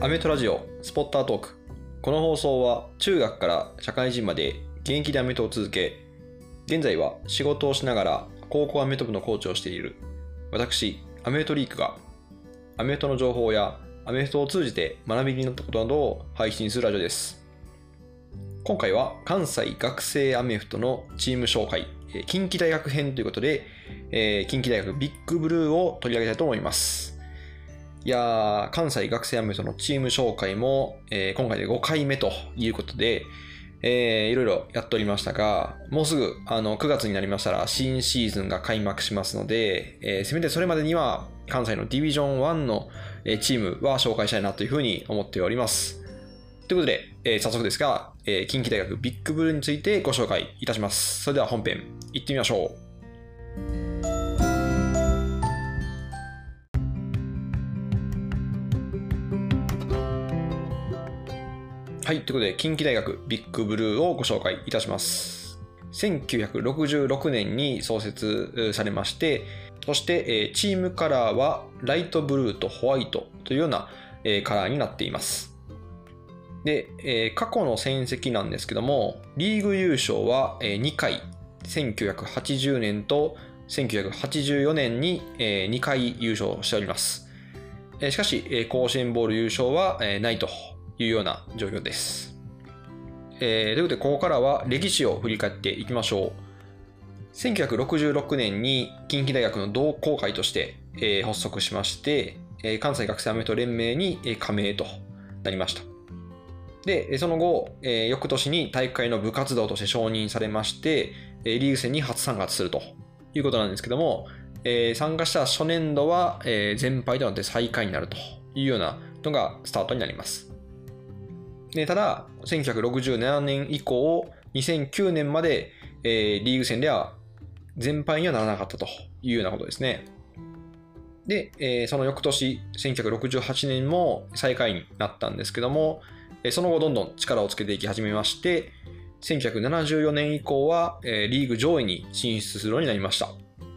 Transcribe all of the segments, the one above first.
アメトラジオスポッタートーク。この放送は中学から社会人まで現役でアメトを続け、現在は仕事をしながら高校アメト部のコーチをしている私、アメトリークがアメトの情報やアメフトを通じて学びになったことなどを配信するラジオです。今回は関西学生アメフトのチーム紹介、近畿大学編ということで、え近畿大学ビッグブルーを取り上げたいと思います。いや、関西学生アメフトのチーム紹介も、えー今回で5回目ということで、えーいろいろやっておりましたが、もうすぐあの9月になりましたら新シーズンが開幕しますので、えーせめてそれまでには関西のディビジョン1のチームは紹介したいなというふうに思っております。ということで、えー早速ですが、えー近畿大学ビッグブルーについてご紹介いたします。それでは本編、行ってみましょう。はい、ということで、近畿大学ビッグブルーをご紹介いたします。1966年に創設されまして、そして、えチームカラーはライトブルーとホワイトというような、えカラーになっています。で、え過去の戦績なんですけども、リーグ優勝は、え2回、1980年と1984年に、え2回優勝しております。しかし、甲子園ボール優勝は、ないというような状況です。えーということで、ここからは歴史を振り返っていきましょう。1966年に近畿大学の同好会として、えー発足しまして、えー関西学生アメフト連盟にえー加盟となりました。で、その後、えー翌年に大会の部活動として承認されまして、えーリーグ戦に初参加するということなんですけども、えー参加した初年度は、えー全敗となって最下位になるというようなのがスタートになります。でただ、1967年以降、2009年まで、えーリーグ戦では全敗にはならなかったというようなことですね。で、えーその翌年、1968年も最下位になったんですけども、えーその後どんどん力をつけていき始めまして、1974年以降は、えーリーグ上位に進出するようになりました。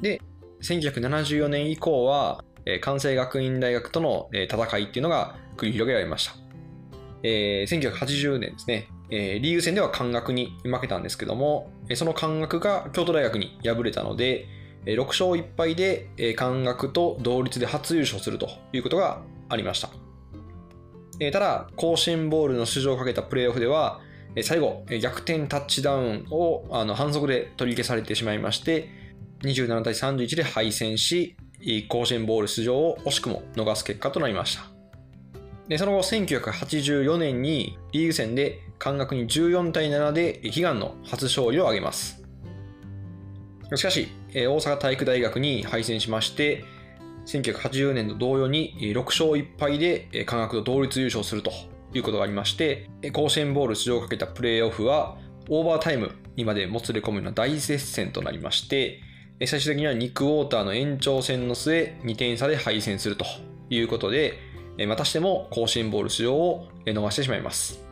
で、1974年以降は、えー関西学院大学との、えー戦いっていうのが繰り広げられました。えー1980年ですね、えーリーグ戦では関学に負けたんですけども、その関学が京都大学に敗れたので、6勝1敗で、えー関学と同率で初優勝するということがありました。えーただ、甲子園ボールの出場をかけたプレーオフでは、最後、逆転タッチダウンをあの反則で取り消されてしまいまして、27対31で敗戦し、甲子園ボール出場を惜しくも逃す結果となりました。でその後、1984年にリーグ戦で関学に14対7で悲願の初勝利を挙げます。しかし、大阪体育大学に敗戦しまして、1980年と同様に6勝1敗でえー関学と同率優勝するということがありまして、甲子園ボール出場をかけたプレーオフはオーバータイムにまでもつれ込むような大接戦となりまして、最終的にはニック・ウォーターの延長戦の末2点差で敗戦するということで、またしても甲子園ボール出場を逃してしまいます。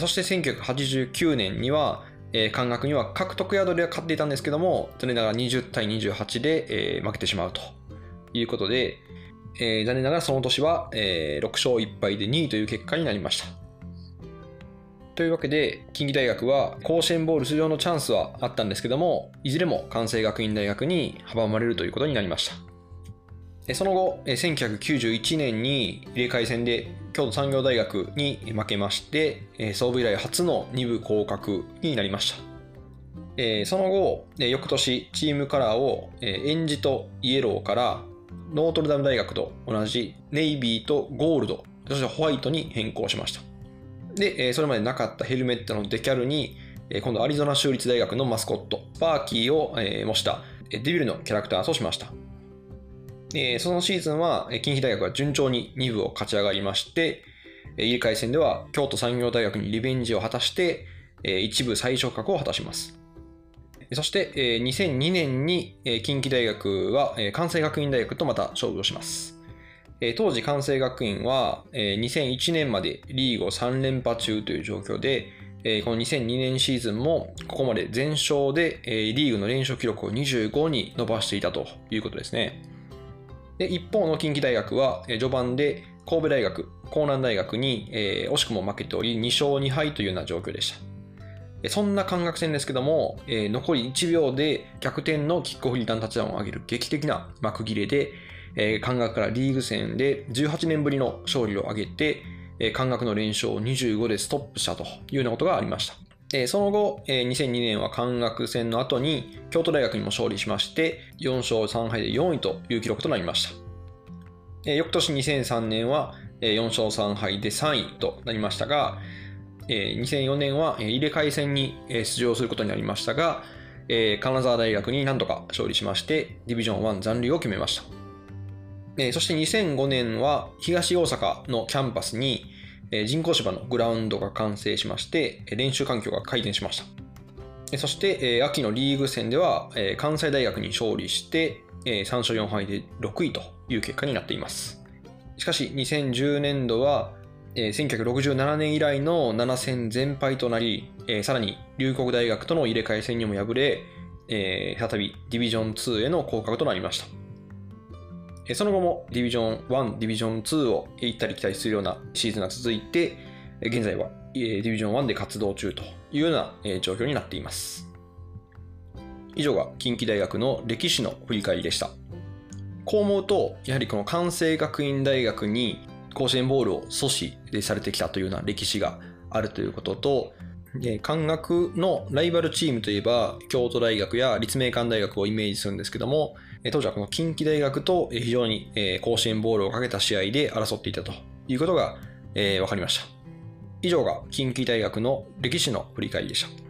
そして1989年には、え、関学には獲得宿では勝っていたんですけども、残念ながら20対28で、負けてしまうということで、え残念ながらその年は、え6勝1敗で2位という結果になりました。というわけで、近畿大学は甲子園ボール出場のチャンスはあったんですけども、いずれも関西学院大学に阻まれるということになりました。その後、1991年に入れ替え戦で京都産業大学に負けまして、創部以来初の2部降格になりました。その後、翌年チームカラーをエンジとイエローからノートルダム大学と同じネイビーとゴールド、そしてホワイトに変更しました。で、それまでなかったヘルメットのデキャルに、今度アリゾナ州立大学のマスコット、スパーキーを模したデビルのキャラクターとしました。えーそのシーズンは、近畿大学は順調に2部を勝ち上がりまして、えー入れ替え戦では京都産業大学にリベンジを果たして、えー一部再昇格を果たします。そして、えー2002年に、近畿大学は、関西学院大学とまた勝負をします。当時関西学院は、えー2001年までリーグを3連覇中という状況で、この2002年シーズンもここまで全勝で、リーグの連勝記録を25に伸ばしていたということですね。で一方の近畿大学は序盤で神戸大学、江南大学に、えー惜しくも負けており、2勝2敗というような状況でした。そんな関学戦ですけども、えー残り1秒で逆転のキックオフリターンタッチダウンを上げる劇的な幕切れで、えー関学からリーグ戦で18年ぶりの勝利を挙げて、えー関学の連勝を25でストップしたというようなことがありました。えその後、え2002年は関学戦の後に京都大学にも勝利しまして、4勝3敗で4位という記録となりました。え翌年2003年は4勝3敗で3位となりましたが、2004年は入れ替え戦に出場することになりましたが、金沢大学に何とか勝利しまして、ディビジョン1残留を決めました。そして2005年は東大阪のキャンパスに人工芝のグラウンドが完成しまして、練習環境が改善しました。そして、秋のリーグ戦では、関西大学に勝利して、3勝4敗で6位という結果になっています。しかし2010年度は、1967年以来の7戦全敗となり、さらに龍谷大学との入れ替え戦にも敗れ、再びディビジョン2への降格となりました。その後もディビジョン1、ディビジョン2を行ったり来たりするようなシーズンが続いて、現在はディビジョン1で活動中というような状況になっています。以上が近畿大学の歴史の振り返りでした。こう思うと、やはりこの関西学院大学に甲子園ボールを阻止でされてきたというような歴史があるということと、えー関学のライバルチームといえば、京都大学や立命館大学をイメージするんですけども、当時はこの近畿大学と非常に甲子園ボールをかけた試合で争っていたということが分かりました。以上が近畿大学の歴史の振り返りでした。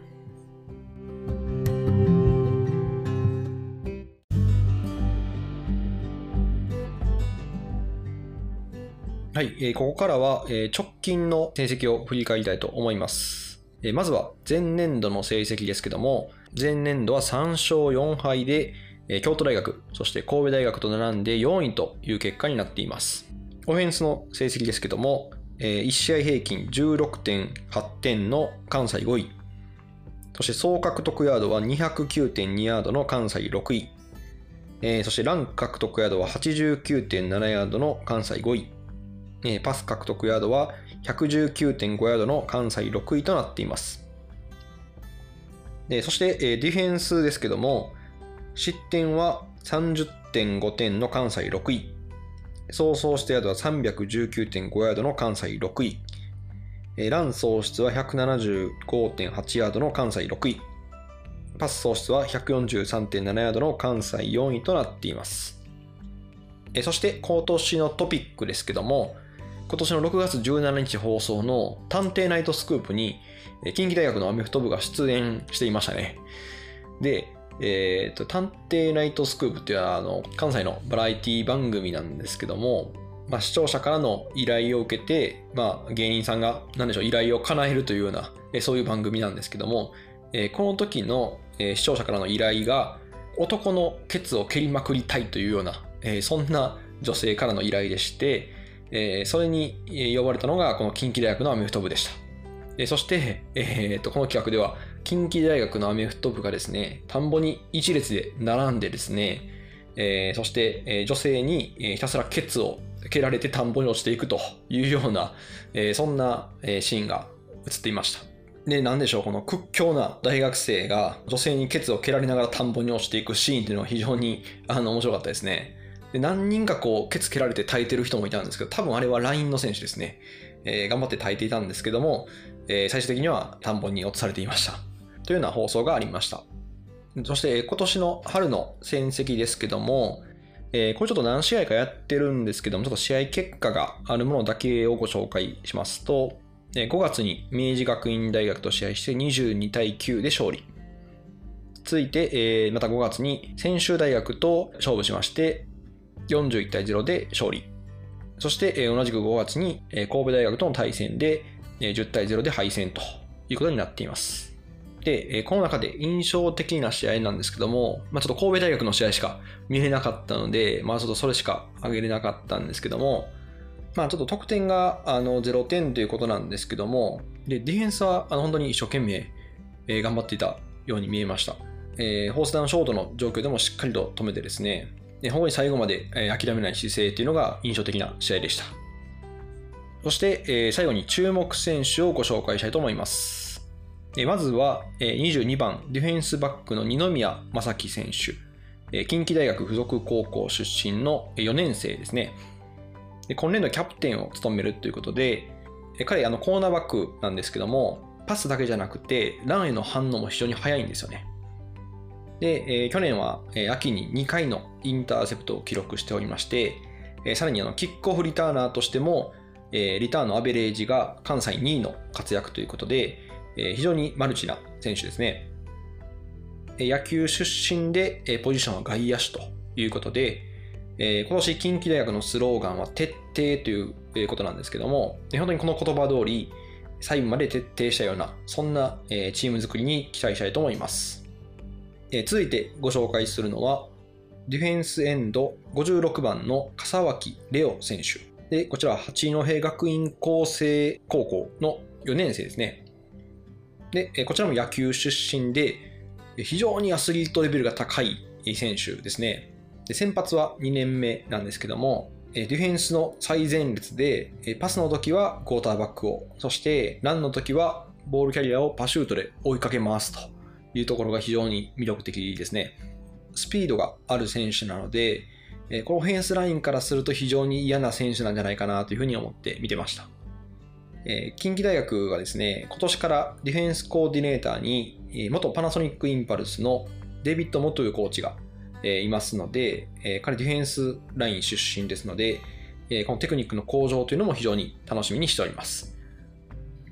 はい、えここからは、え直近の成績を振り返りたいと思います。えまずは前年度の成績ですけども、前年度は3勝4敗で、京都大学、そして神戸大学と並んで4位という結果になっています。オフェンスの成績ですけども、1試合平均16.8点の関西5位、そして総獲得ヤードは209.2ヤードの関西6位、そしてラン獲得ヤードは89.7ヤードの関西5位、パス獲得ヤードは119.5ヤードの関西6位となっています。そして、ディフェンスですけども、失点は30.5点の関西6位、総総失ヤードは319.5ヤードの関西6位、えーラン総出は175.8ヤードの関西6位、パス総出は143.7ヤードの関西4位となっています。えーそして今年のトピックですけども、今年の6月17日放送の探偵ナイトスクープに、近畿大学のアメフト部が出演していましたね。で、えーと、探偵ナイトスクープっていうのはあの関西のバラエティ番組なんですけども、まあ、視聴者からの依頼を受けて、まあ、芸人さんが何でしょう依頼を叶えるというような、えそういう番組なんですけども、えーこの時の、え視聴者からの依頼が男のケツを蹴りまくりたいというような、えーそんな女性からの依頼でして、えーそれに呼ばれたのがこの近畿大学のアメフト部でした。えーそして、えーとこの企画では近畿大学のアメフト部がですね田んぼに一列で並んでですね、えーそして、えー女性にえーひたすらケツを蹴られて田んぼに落ちていくというような、えーそんなえーシーンが映っていました。で、なんでしょう、この屈強な大学生が女性にケツを蹴られながら田んぼに落ちていくシーンっていうのは非常にあの面白かったですね。で何人かこうケツ蹴られて耐えてる人もいたんですけど、多分あれは LINE の選手ですね。えー頑張って耐えていたんですけども、えー最終的には田んぼに落とされていました。というような放送がありました。そして今年の春の戦績ですけども、これちょっと何試合かやってるんですけども、ちょっと試合結果があるものだけをご紹介しますと、5月に明治学院大学と試合して22対9で勝利。続いて、また5月に専修大学と勝負しまして、41対0で勝利。そして、同じく5月に、神戸大学との対戦で、えー10対0で敗戦ということになっています。で、えこの中で印象的な試合なんですけども、まあ、ちょっと神戸大学の試合しか見れなかったので、まあ、ちょっとそれしか挙げれなかったんですけども、まあ、ちょっと得点があの0点ということなんですけども、でディフェンスはあの本当に一生懸命、え頑張っていたように見えました。えーフォースダウンショートの状況でもしっかりと止めてですね、で本当に最後まで、え諦めない姿勢というのが印象的な試合でした。そして、え最後に注目選手をご紹介したいと思います。まずは、22番、ディフェンスバックの二宮正樹選手。近畿大学附属高校出身の4年生ですね。今年度キャプテンを務めるということで、彼、あのコーナーバックなんですけども、パスだけじゃなくて、ランへの反応も非常に速いんですよね。で、去年は、秋に2回のインターセプトを記録しておりまして、さらにあのキックオフリターナーとしても、リターンのアベレージが関西2位の活躍ということで、え非常にマルチな選手ですね。野球出身で、えポジションは外野手ということで、え今年近畿大学のスローガンは徹底ということなんですけども、で本当にこの言葉通り、最後まで徹底したような、そんな、えチーム作りに期待したいと思います。え続いてご紹介するのは、ディフェンスエンド56番の笠脇レオ選手。で、こちらは八戸学院高生高校の4年生ですね。で、こちらも野球出身で、非常にアスリートレベルが高い選手ですね。で先発は2年目なんですけども、ディフェンスの最前列で、パスの時はクォーターバックを、そしてランの時はボールキャリアをパシュートで追いかけますというところが非常に魅力的ですね。スピードがある選手なので、このフェンスラインからすると非常に嫌な選手なんじゃないかなというふうに思って見てました。えー近畿大学がですね、今年からディフェンスコーディネーターに、えー元パナソニックインパルスのデビッド・モトゥコーチが、えーいますので、えー彼ディフェンスライン出身ですので、えーこのテクニックの向上というのも非常に楽しみにしております。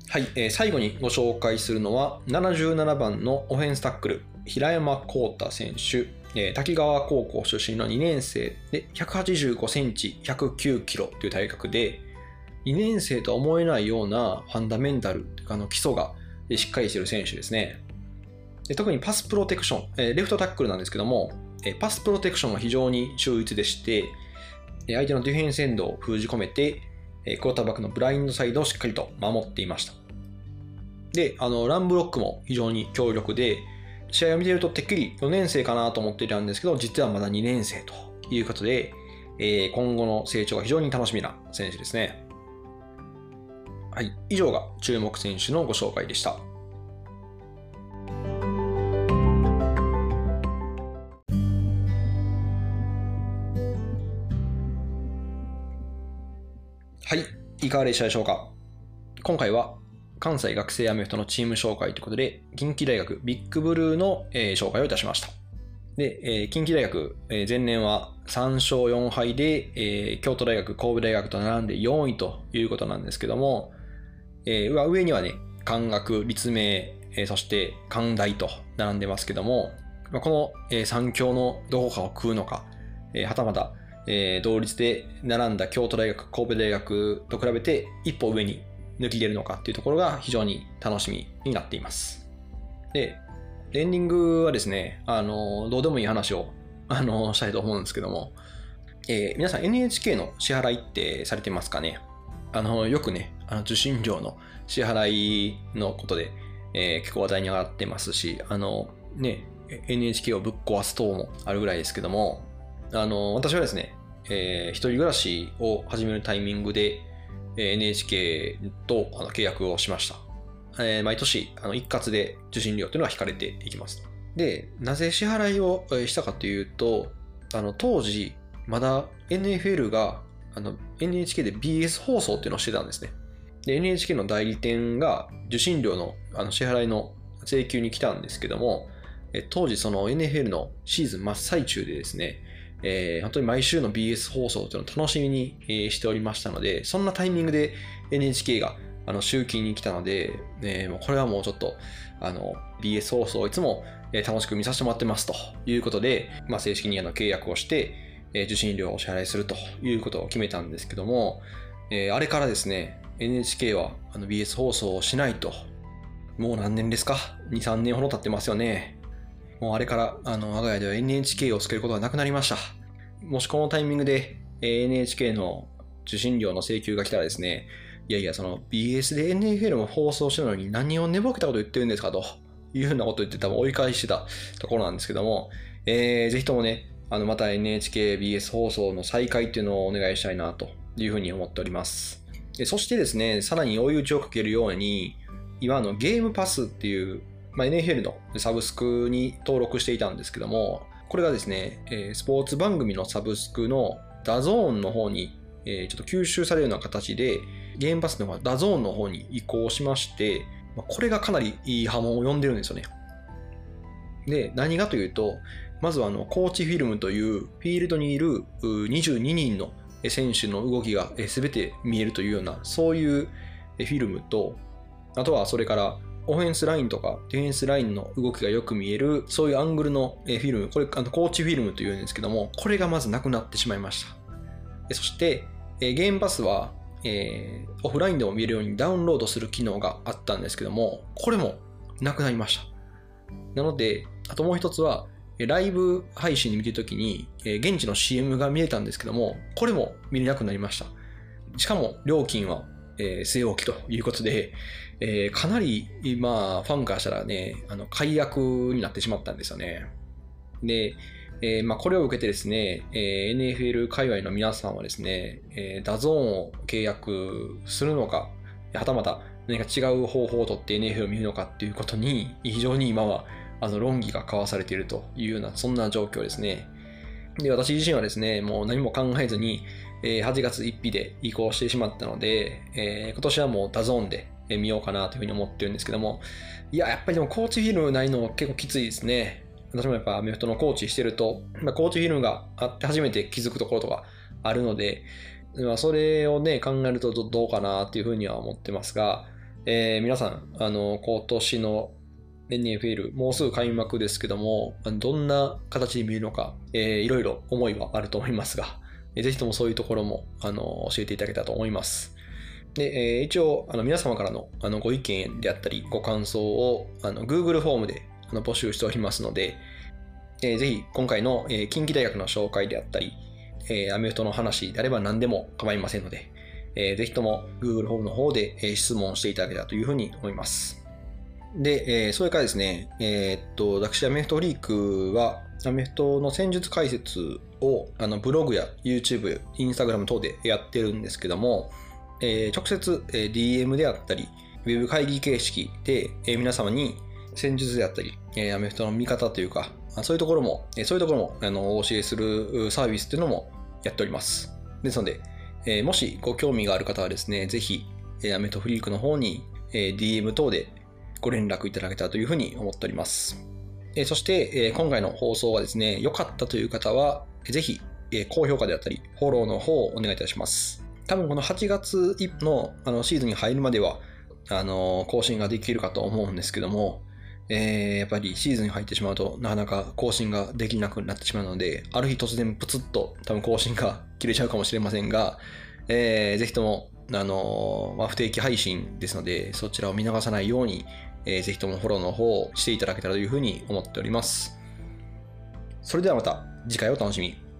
はい、えー最後にご紹介するのは77番のオフェンスタックル平山幸太選手、滝川高校出身の2年生で185センチ109キロという体格で2年生とは思えないようなファンダメンタルあの基礎がしっかりしている選手ですねで特にパスプロテクション、えレフトタックルなんですけどもえパスプロテクションが非常に秀逸でしてえ相手のディフェンスエンドを封じ込めてえクォーターバックのブラインドサイドをしっかりと守っていましたで、あの、ランブロックも非常に強力で、試合を見ているとてっきり4年生かなと思っていたんですけど、実はまだ2年生ということで、え今後の成長が非常に楽しみな選手ですね。はい、以上が注目選手のご紹介でした。はい、いかがでしたでしょうか？今回は関西学生アメフトのチーム紹介ということで、近畿大学ビッグブルーの、えー紹介をいたしました。で、えー近畿大学、えー前年は3勝4敗で、えー京都大学、神戸大学と並んで4位ということなんですけども、えー上にはね、関学、立命、えーそして関大と並んでますけども、まあ、この、え3強のどこかを食うのか、えーはたまた、えー同率で並んだ京都大学、神戸大学と比べて一歩上に抜き出るのかっていうところが非常に楽しみになっています。で、エンディングはですね、あの、どうでもいい話を、あの、したいと思うんですけども、えー皆さん NHK の支払いってされてますかね？あの、よくね、あの受信料の支払いのことで、えー結構話題に上がってますし、あの、ね、NHK をぶっ壊す等もあるぐらいですけども、あの、私はですね、えー一人暮らしを始めるタイミングで、NHK とあの契約をしました。えー毎年あの一括で受信料というのは引かれていきます。で、なぜ支払いをしたかというと、あの当時、まだ NFL があの NHK で BS 放送っていうのをしてたんですね。で、NHK の代理店が受信料のあの支払いの請求に来たんですけども、え当時その NFL のシーズン真っ最中でですね、えー本当に毎週の BS 放送というのを楽しみに、えーしておりましたので、そんなタイミングで NHK があの集金に来たので、えーもうこれはもうちょっとあの BS 放送をいつも楽しく見させてもらってますということで、まあ、正式にあの契約をして、えー受信料をお支払いするということを決めたんですけども、えーあれからですね、NHK はあの BS 放送をしないと、もう何年ですか ?2、3年ほど経ってますよね。もうあれから、あの、我が家では NHK をつけることがなくなりました。もしこのタイミングで NHK の受信料の請求が来たらですね、いやいや、その BS で NFL も放送してるのに何を寝ぼけたこと言ってるんですかというふうなことを言って多分追い返してたところなんですけども、えーぜひともね、あのまた NHKBS 放送の再開っていうのをお願いしたいなというふうに思っております。でそしてですね、さらに追い打ちをかけるように、今の Game Pass っていう、まあ、NFL のサブスクに登録していたんですけども、これがですね、えスポーツ番組のサブスクの DAZN の方に、えちょっと吸収されるような形で、 Game Pass の方が DAZN の方に移行しまして、まこれがかなりいい波紋を呼んでるんですよね。で、何がというと、まずはあのコーチフィルムというフィールドにいる22人の選手の動きが全て見えるというような、そういうフィルムと、あとはそれからオフェンスラインとかディフェンスラインの動きがよく見える、そういうアングルのフィルム、これあのコーチフィルムというんですけども、これがまずなくなってしまいました。そして、ゲームパスは、えーオフラインでも見えるようにダウンロードする機能があったんですけども、これもなくなりました。なので、あともう一つは、ライブ配信で見てるときに、え現地の CM が見えたんですけども、これも見れなくなりました。しかも、料金は、え据え置きということで、えかなり、まあ、ファンからしたらね、あの、解約になってしまったんですよね。で、えーまあ、これを受けてですね、えー NFL 界隈の皆さんはですね、えーダゾーンを契約するのか、はたまた何か違う方法をとって NFL を見るのかっていうことに、非常に今はあの論議が交わされているというような、そんな状況ですね。で、私自身はですね、もう何も考えずに、え8月1日で移行してしまったので、えー今年はもう DAZN で見ようかなというふうに思ってるんですけども、いや、やっぱりでもコーチフィルムないの結構きついですね。私もやっぱアメフトのコーチしてると、まあ、コーチフィルムがあって初めて気づくところとかあるので、まあ、それをね、考えるとどどうかなっていうふうには思ってますが、えー皆さん、あの、今年の NFL、もうすぐ開幕ですけども、どんな形で見えるのか、えーいろいろ思いはあると思いますが、ぜひともそういうところも、あの、教えていただけたらと思います。で、えー一応、あの、皆様からのあのご意見であったり、ご感想を、あの、Google フォームであの募集しておりますので、えーぜひ、今回の、えー近畿大学の紹介であったり、えーアメフトの話であれば何でも構いませんので、えーぜひとも Google フォームの方で、えー質問していただけたらというふうに思います。で、えーそれからですね、えーっと、私、アメフトフリークは、アメフトの戦術解説をあのブログや YouTube、Instagram 等でやってるんですけども、えー直接、えー DM であったり、ウェブ会議形式で、えー皆様に戦術であったり、えーアメフトの見方というか、そういうところも、えーそういうところもあのお教えするサービスっていうのもやっております。ですので、えーもしご興味がある方はですね、ぜひ、えーアメフトフリークの方に、えー DM 等でご連絡いただけたらというふうに思っております。そして、今回の放送がですね、良かったという方は、ぜひ、高評価であったり、フォローの方をお願いいたします。多分この8月のあのシーズンに入るまでは、あの更新ができるかと思うんですけども、えーやっぱりシーズンに入ってしまうとなかなか更新ができなくなってしまうので、ある日突然プツッと多分更新が切れちゃうかもしれませんが、えーぜひとも、あのーまあ、不定期配信ですので、そちらを見逃さないように、えーぜひともフォローの方をしていただけたらというふうに思っております。それではまた次回お楽しみに。